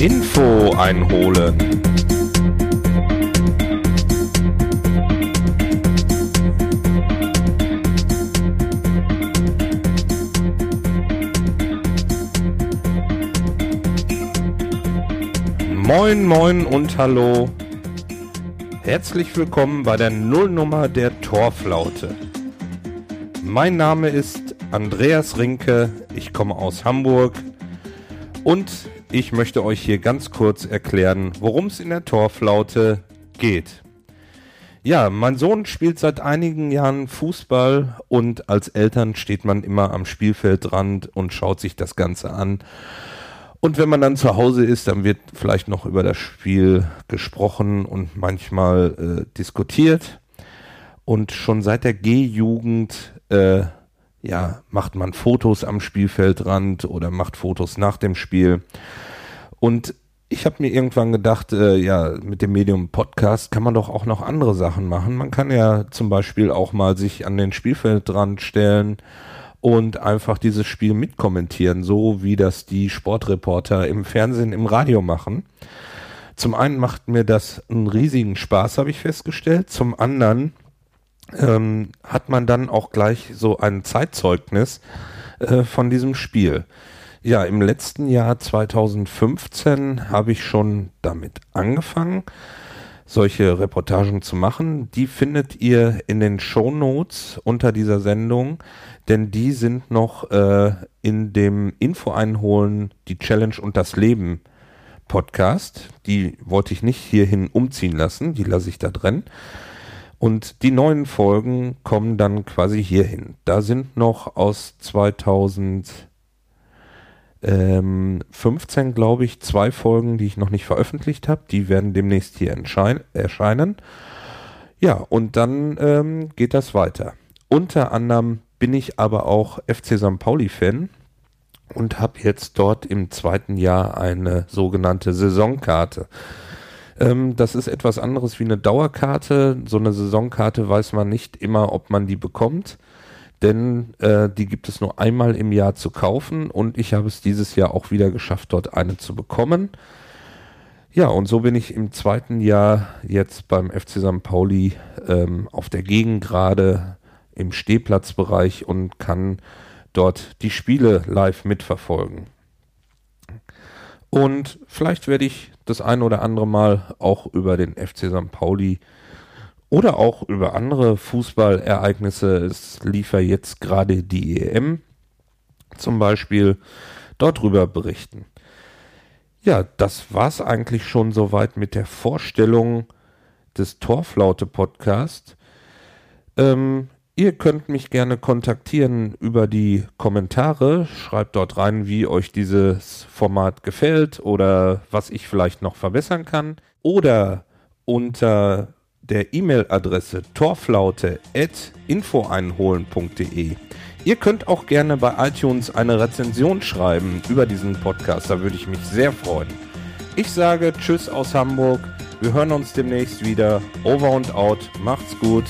Info einholen. Moin, moin und hallo. Herzlich willkommen bei der Nullnummer der Torflaute. Mein Name ist Andreas Rinke, ich komme aus Hamburg und ich möchte euch hier ganz kurz erklären, worum es in der Torflaute geht. Ja, mein Sohn spielt seit einigen Jahren Fußball und als Eltern steht man immer am Spielfeldrand und schaut sich das Ganze an. Und wenn man dann zu Hause ist, dann wird vielleicht noch über das Spiel gesprochen und manchmal äh, diskutiert. Und schon seit der G-Jugend äh, ja, macht man Fotos am Spielfeldrand oder macht Fotos nach dem Spiel. Und ich habe mir irgendwann gedacht, äh, ja, mit dem Medium Podcast kann man doch auch noch andere Sachen machen. Man kann ja zum Beispiel auch mal sich an den Spielfeldrand stellen und einfach dieses Spiel mitkommentieren, so wie das die Sportreporter im Fernsehen, im Radio machen. Zum einen macht mir das einen riesigen Spaß, habe ich festgestellt. Zum anderen ähm, hat man dann auch gleich so ein Zeitzeugnis äh, von diesem Spiel. Ja, im letzten Jahr 2015 habe ich schon damit angefangen, solche Reportagen zu machen. Die findet ihr in den Show Notes unter dieser Sendung, denn die sind noch äh, in dem Info einholen, die Challenge und das Leben Podcast. Die wollte ich nicht hierhin umziehen lassen, die lasse ich da drin. Und die neuen Folgen kommen dann quasi hierhin. Da sind noch aus 2000 ähm, 15, glaube ich, zwei Folgen, die ich noch nicht veröffentlicht habe. Die werden demnächst hier erscheinen. Ja, und dann ähm, geht das weiter. Unter anderem bin ich aber auch FC St. Pauli-Fan und habe jetzt dort im zweiten Jahr eine sogenannte Saisonkarte. Ähm, das ist etwas anderes wie eine Dauerkarte. So eine Saisonkarte weiß man nicht immer, ob man die bekommt denn äh, die gibt es nur einmal im Jahr zu kaufen und ich habe es dieses Jahr auch wieder geschafft, dort eine zu bekommen. Ja, und so bin ich im zweiten Jahr jetzt beim FC St. Pauli ähm, auf der Gegend gerade im Stehplatzbereich und kann dort die Spiele live mitverfolgen. Und vielleicht werde ich das ein oder andere Mal auch über den FC St. Pauli oder auch über andere Fußballereignisse. Es lief ja jetzt gerade die EM zum Beispiel dort drüber berichten. Ja, das war's eigentlich schon soweit mit der Vorstellung des Torflaute Podcast. Ähm, ihr könnt mich gerne kontaktieren über die Kommentare. Schreibt dort rein, wie euch dieses Format gefällt oder was ich vielleicht noch verbessern kann. Oder unter der E-Mail-Adresse torflaute.infoeinholen.de. Ihr könnt auch gerne bei iTunes eine Rezension schreiben über diesen Podcast, da würde ich mich sehr freuen. Ich sage Tschüss aus Hamburg, wir hören uns demnächst wieder. Over und out, macht's gut.